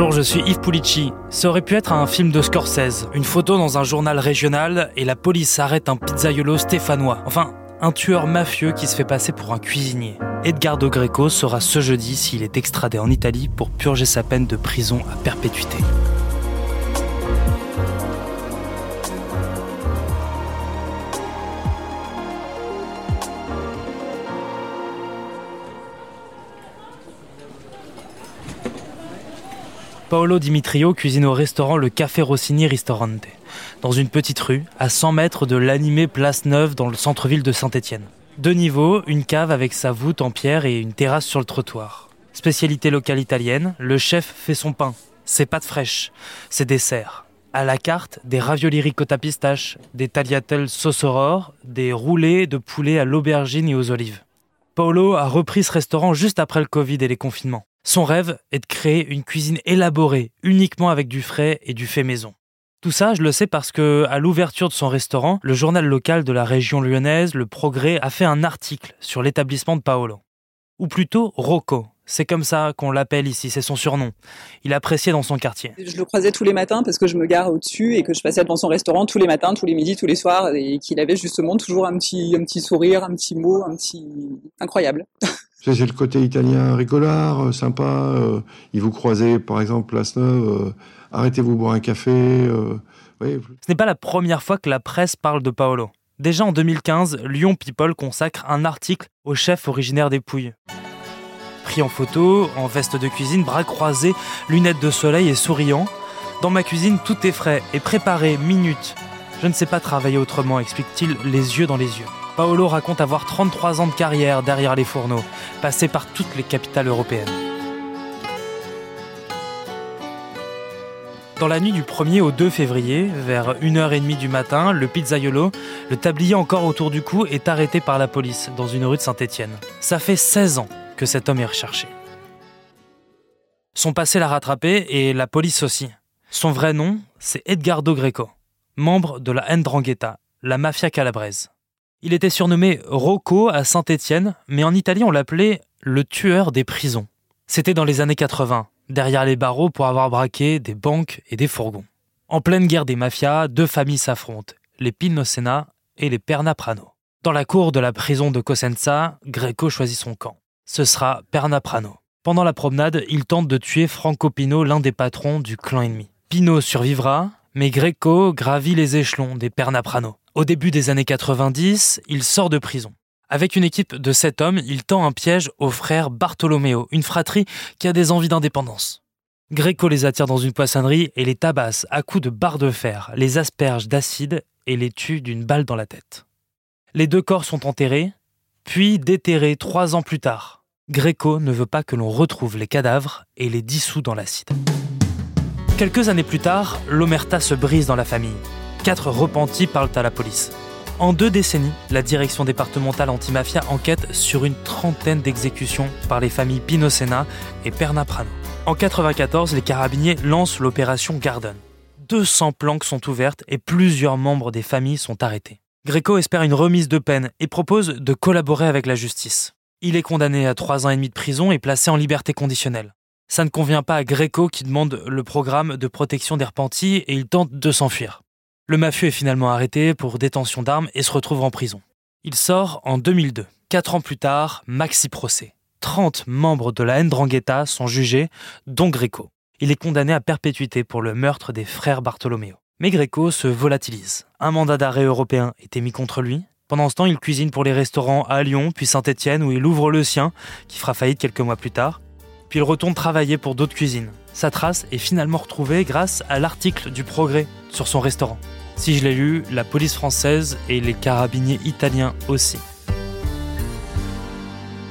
Bonjour, je suis Yves Pulici. Ça aurait pu être un film de Scorsese, une photo dans un journal régional et la police arrête un pizzaiolo stéphanois. Enfin, un tueur mafieux qui se fait passer pour un cuisinier. Edgardo Greco sera ce jeudi s'il est extradé en Italie pour purger sa peine de prison à perpétuité. Paolo Dimitrio cuisine au restaurant le Café Rossini Ristorante, dans une petite rue, à 100 mètres de l'animée Place Neuve dans le centre-ville de Saint-Étienne. Deux niveaux, une cave avec sa voûte en pierre et une terrasse sur le trottoir. Spécialité locale italienne, le chef fait son pain, ses pâtes fraîches, ses desserts. À la carte, des raviolis ricotta pistache, des tagliatelles sauce des roulés de poulet à l'aubergine et aux olives. Paolo a repris ce restaurant juste après le Covid et les confinements. Son rêve est de créer une cuisine élaborée, uniquement avec du frais et du fait maison. Tout ça, je le sais parce que, à l'ouverture de son restaurant, le journal local de la région lyonnaise, Le Progrès, a fait un article sur l'établissement de Paolo. Ou plutôt Rocco. C'est comme ça qu'on l'appelle ici, c'est son surnom. Il appréciait dans son quartier. Je le croisais tous les matins parce que je me gare au-dessus et que je passais devant son restaurant tous les matins, tous les midis, tous les soirs et qu'il avait justement toujours un petit, un petit sourire, un petit mot, un petit incroyable. C'est le côté italien rigolard, euh, sympa. Euh, il vous croisez, par exemple, Place Neuve, euh, arrêtez-vous boire un café. Ce n'est pas la première fois que la presse parle de Paolo. Déjà en 2015, Lyon People consacre un article au chef originaire des Pouilles. Pris en photo, en veste de cuisine, bras croisés, lunettes de soleil et souriant. Dans ma cuisine, tout est frais et préparé, minute. Je ne sais pas travailler autrement, explique-t-il, les yeux dans les yeux. Paolo raconte avoir 33 ans de carrière derrière les fourneaux, passé par toutes les capitales européennes. Dans la nuit du 1er au 2 février, vers 1h30 du matin, le pizzaiolo, le tablier encore autour du cou, est arrêté par la police dans une rue de Saint-Étienne. Ça fait 16 ans que cet homme est recherché. Son passé l'a rattrapé et la police aussi. Son vrai nom, c'est Edgardo Greco, membre de la Ndrangheta, la mafia calabraise. Il était surnommé Rocco à Saint-Étienne, mais en Italie on l'appelait le tueur des prisons. C'était dans les années 80, derrière les barreaux pour avoir braqué des banques et des fourgons. En pleine guerre des mafias, deux familles s'affrontent, les Pinosena et les Pernaprano. Dans la cour de la prison de Cosenza, Greco choisit son camp. Ce sera Pernaprano. Pendant la promenade, il tente de tuer Franco Pino, l'un des patrons du clan ennemi. Pino survivra, mais Greco gravit les échelons des Pernaprano. Au début des années 90, il sort de prison. Avec une équipe de sept hommes, il tend un piège au frère Bartolomeo, une fratrie qui a des envies d'indépendance. Greco les attire dans une poissonnerie et les tabasse à coups de barre de fer, les asperge d'acide et les tue d'une balle dans la tête. Les deux corps sont enterrés, puis déterrés trois ans plus tard. Greco ne veut pas que l'on retrouve les cadavres et les dissout dans l'acide. Quelques années plus tard, l'omerta se brise dans la famille. Quatre repentis parlent à la police. En deux décennies, la direction départementale antimafia enquête sur une trentaine d'exécutions par les familles Pinocena et Pernaprano. En 1994, les carabiniers lancent l'opération Garden. 200 planques sont ouvertes et plusieurs membres des familles sont arrêtés. Greco espère une remise de peine et propose de collaborer avec la justice. Il est condamné à trois ans et demi de prison et placé en liberté conditionnelle. Ça ne convient pas à Greco qui demande le programme de protection des repentis et il tente de s'enfuir. Le mafieux est finalement arrêté pour détention d'armes et se retrouve en prison. Il sort en 2002. Quatre ans plus tard, maxi procès. 30 membres de la Ndrangheta sont jugés, dont Greco. Il est condamné à perpétuité pour le meurtre des frères Bartolomeo. Mais Greco se volatilise. Un mandat d'arrêt européen est émis contre lui. Pendant ce temps, il cuisine pour les restaurants à Lyon, puis Saint-Étienne, où il ouvre le sien, qui fera faillite quelques mois plus tard. Puis il retourne travailler pour d'autres cuisines. Sa trace est finalement retrouvée grâce à l'article du Progrès sur son restaurant. Si je l'ai lu, la police française et les carabiniers italiens aussi.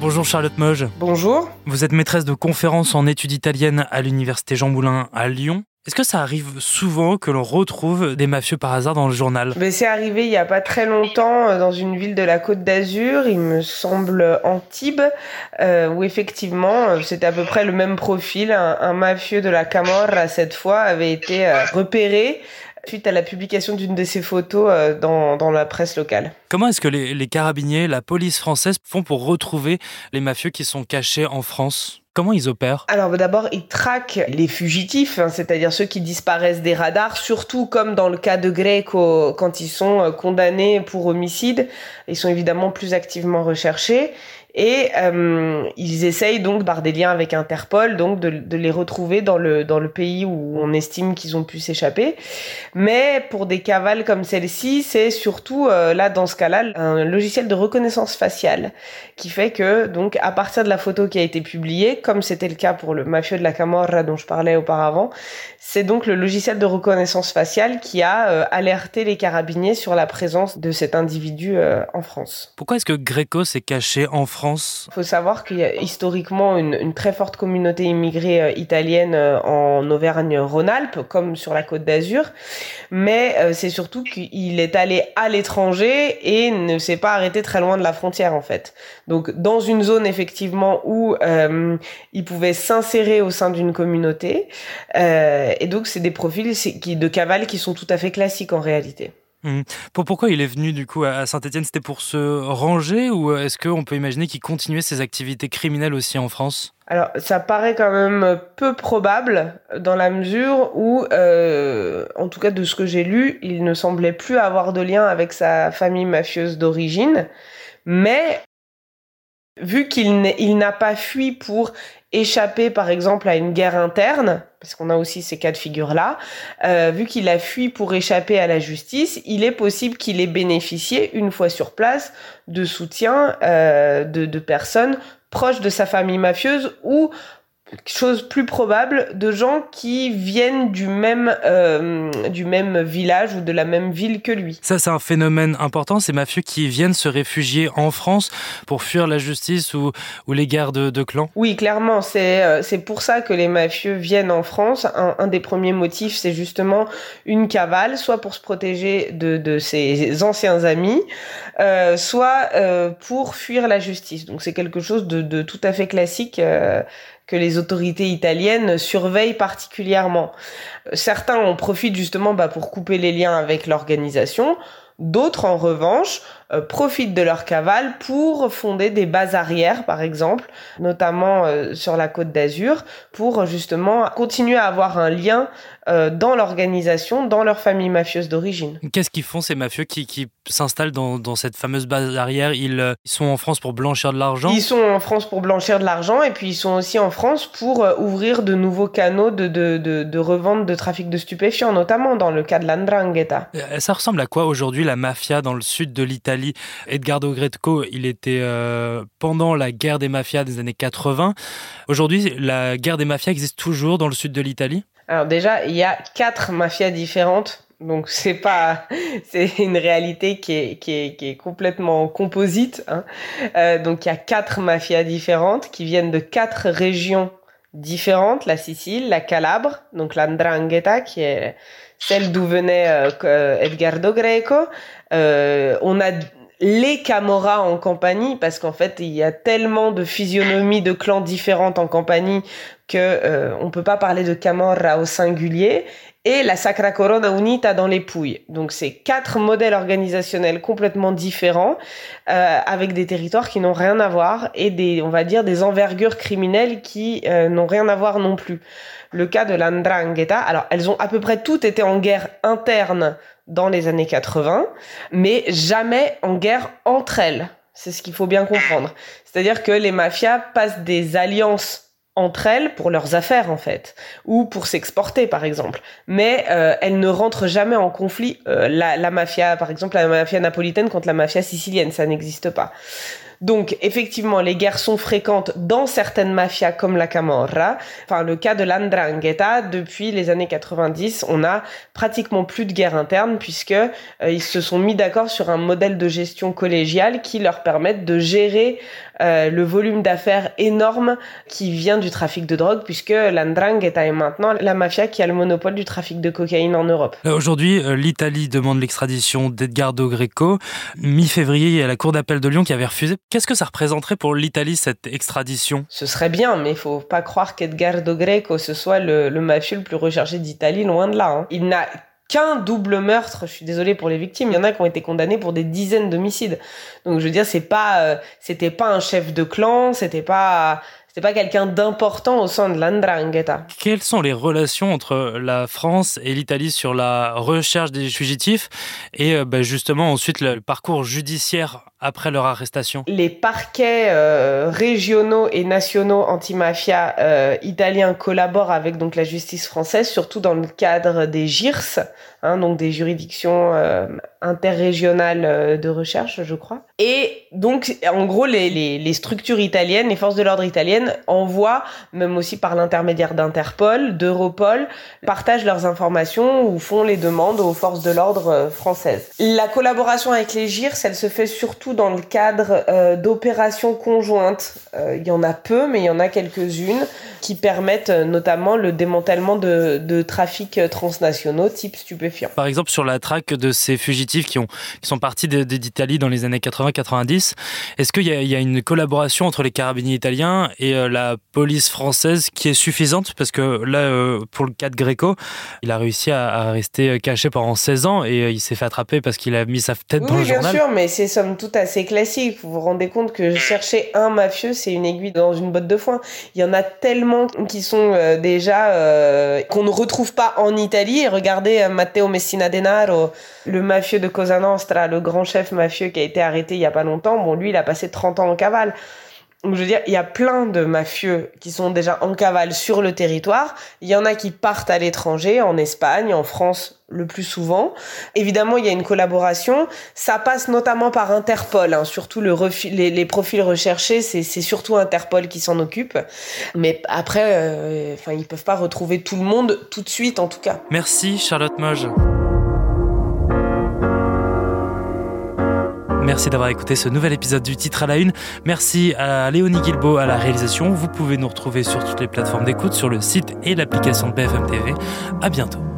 Bonjour Charlotte Moge. Bonjour. Vous êtes maîtresse de conférences en études italiennes à l'université Jean Moulin à Lyon. Est-ce que ça arrive souvent que l'on retrouve des mafieux par hasard dans le journal? Mais C'est arrivé il n'y a pas très longtemps euh, dans une ville de la Côte d'Azur, il me semble Antibes, euh, où effectivement euh, c'était à peu près le même profil. Un, un mafieux de la Camorra cette fois avait été euh, repéré suite à la publication d'une de ces photos euh, dans, dans, la presse locale. Comment est-ce que les, les, carabiniers, la police française font pour retrouver les mafieux qui sont cachés en France? Comment ils opèrent? Alors bah, d'abord, ils traquent les fugitifs, hein, c'est-à-dire ceux qui disparaissent des radars, surtout comme dans le cas de Greco, quand ils sont euh, condamnés pour homicide, ils sont évidemment plus activement recherchés. Et euh, ils essayent donc par des liens avec Interpol donc de, les retrouver dans le dans le pays où on estime qu'ils ont pu s'échapper. Mais pour des cavales comme celle-ci, c'est surtout euh, là dans ce cas-là un logiciel de reconnaissance faciale qui fait que donc à partir de la photo qui a été publiée, comme c'était le cas pour le mafieux de la Camorra dont je parlais auparavant, c'est donc le logiciel de reconnaissance faciale qui a euh, alerté les carabiniers sur la présence de cet individu euh, en France. Pourquoi est-ce que Greco s'est caché en France Il faut savoir qu'il y a historiquement une, une très forte communauté immigrée euh, italienne euh, en Auvergne-Rhône-Alpes, comme sur la côte d'Azur, mais euh, c'est surtout qu'il est allé à l'étranger et ne s'est pas arrêté très loin de la frontière en fait. Donc dans une zone effectivement où euh, il pouvait s'insérer au sein d'une communauté. Euh, et donc, c'est des profils de cavale qui sont tout à fait classiques en réalité. Mmh. Pour, pourquoi il est venu du coup à Saint-Etienne C'était pour se ranger ou est-ce qu'on peut imaginer qu'il continuait ses activités criminelles aussi en France? Alors, ça paraît quand même peu probable dans la mesure où, euh, en tout cas de ce que j'ai lu, il ne semblait plus avoir de lien avec sa famille mafieuse d'origine. Mais vu qu'il n'a pas fui pour échapper par exemple à une guerre interne, parce qu'on a aussi ces cas de figure-là, euh, vu qu'il a fui pour échapper à la justice, il est possible qu'il ait bénéficié, une fois sur place, de soutien euh, de, de personnes proches de sa famille mafieuse ou chose plus probable de gens qui viennent du même euh, du même village ou de la même ville que lui. Ça c'est un phénomène important, ces mafieux qui viennent se réfugier en France pour fuir la justice ou, ou les guerres de, de clans. Oui, clairement, c'est euh, c'est pour ça que les mafieux viennent en France. Un, un des premiers motifs, c'est justement une cavale, soit pour se protéger de, de ses anciens amis, euh, soit euh, pour fuir la justice. Donc c'est quelque chose de, de tout à fait classique euh, les autorités italiennes surveillent particulièrement. Certains en profitent justement bah, pour couper les liens avec l'organisation. D'autres, en revanche, euh, profitent de leur cavale pour fonder des bases arrières, par exemple, notamment euh, sur la côte d'Azur, pour justement continuer à avoir un lien euh, dans l'organisation, dans leur famille mafieuse d'origine. Qu'est-ce qu'ils font ces mafieux qui, qui s'installent dans, dans, cette fameuse base arrière? Ils, ils, sont en France pour blanchir de l'argent? Ils sont en France pour blanchir de l'argent et puis ils sont aussi en France pour ouvrir de nouveaux canaux de, de, de, de revente de trafic de stupéfiants, notamment dans le cas de l'Andrangheta. Ça ressemble à quoi aujourd'hui la mafia dans le sud de l'Italie? Edgardo Gretco, il était euh, pendant la guerre des mafias des années 80. Aujourd'hui, la guerre des mafias existe toujours dans le sud de l'Italie? Alors déjà, il y a quatre mafias différentes. Donc c'est pas, c'est une réalité qui est, qui est, qui est complètement composite. Hein. Euh, donc il y a quatre mafias différentes qui viennent de quatre régions différentes la Sicile, la Calabre, donc l'Andrangheta qui est celle d'où venait euh, Edgardo Greco. Euh, on a les Camorra en compagnie parce qu'en fait il y a tellement de physionomies de clans différentes en compagnie que euh, on peut pas parler de Camorra au singulier et la Sacra Corona Unita dans les Pouilles. Donc c'est quatre modèles organisationnels complètement différents euh, avec des territoires qui n'ont rien à voir et des on va dire des envergures criminelles qui euh, n'ont rien à voir non plus. Le cas de l'Andrangheta, alors elles ont à peu près toutes été en guerre interne dans les années 80, mais jamais en guerre entre elles. C'est ce qu'il faut bien comprendre. C'est-à-dire que les mafias passent des alliances entre elles pour leurs affaires en fait ou pour s'exporter par exemple. Mais euh, elles ne rentrent jamais en conflit euh, la, la mafia par exemple la mafia napolitaine contre la mafia sicilienne. Ça n'existe pas. Donc, effectivement, les guerres sont fréquentes dans certaines mafias comme la Camorra. Enfin, le cas de l'Andrangheta, depuis les années 90, on a pratiquement plus de guerre interne puisque euh, ils se sont mis d'accord sur un modèle de gestion collégiale qui leur permettent de gérer euh, le volume d'affaires énorme qui vient du trafic de drogue puisque l'Andrangheta est maintenant la mafia qui a le monopole du trafic de cocaïne en Europe. Aujourd'hui, l'Italie demande l'extradition d'Edgardo Greco. Mi-février, il y a la Cour d'appel de Lyon qui avait refusé. Qu'est-ce que ça représenterait pour l'Italie, cette extradition? Ce serait bien, mais il faut pas croire qu'Edgardo Greco, ce soit le, le mafieux le plus recherché d'Italie, loin de là. Hein. Il n'a qu'un double meurtre. Je suis désolée pour les victimes. Il y en a qui ont été condamnés pour des dizaines d'homicides. Donc je veux dire, c'est pas, euh, c'était pas un chef de clan, c'était pas, c'est pas quelqu'un d'important au sein de l'Andrangheta. Quelles sont les relations entre la France et l'Italie sur la recherche des fugitifs? Et euh, bah, justement ensuite le parcours judiciaire après leur arrestation Les parquets euh, régionaux et nationaux antimafia euh, italiens collaborent avec donc la justice française, surtout dans le cadre des GIRS, hein, donc des juridictions euh, interrégionales euh, de recherche, je crois. Et donc, en gros, les, structures italiennes, les forces de l'ordre italiennes envoient, même aussi par l'intermédiaire d'Interpol, d'Europol, partagent leurs informations ou font les demandes aux forces de l'ordre françaises. La collaboration avec les GIRS, elle se fait surtout dans le cadre euh, d'opérations conjointes. Euh, il y en a peu, mais il y en a quelques-unes qui permettent euh, notamment le démantèlement de, de trafics transnationaux type stupéfiants. Par exemple, sur la traque de ces fugitifs qui, ont, qui sont partis d'Italie dans les années 80-90, est-ce qu'il y, a- il y a une collaboration entre les carabiniers italiens et euh, la police française qui est suffisante? Parce que là, euh, pour le cas de Greco, il a réussi à, à rester caché pendant 16 ans et euh, il s'est fait attraper parce qu'il a mis sa tête Oui, dans oui, le bien journal. sûr, mais c'est somme toute assez classique. Vous vous rendez compte que chercher un mafieux, c'est une aiguille dans une botte de foin. Il y en a tellement qui sont euh, déjà euh, qu'on ne retrouve pas en Italie. Regardez euh, Matteo Messina Denaro, le mafieux de Cosa Nostra, le grand chef mafieux qui a été arrêté il y a pas longtemps. Bon, lui, il a passé 30 ans en cavale. Donc, je veux dire, il y a plein de mafieux qui sont déjà en cavale sur le territoire. Il y en a qui partent à l'étranger, en Espagne, en France le plus souvent. Évidemment, il y a une collaboration. Ça passe notamment par Interpol. hein. Surtout le les, les profils recherchés, c'est surtout Interpol qui s'en occupe. Mais après, euh, enfin, ils peuvent pas retrouver tout le monde tout de suite, en tout cas. Merci Charlotte Moge. Merci d'avoir écouté ce nouvel épisode du titre à la une. Merci à Léonie Guilbeault à la réalisation. Vous pouvez nous retrouver sur toutes les plateformes d'écoute, sur le site et l'application de BFM TV. À bientôt.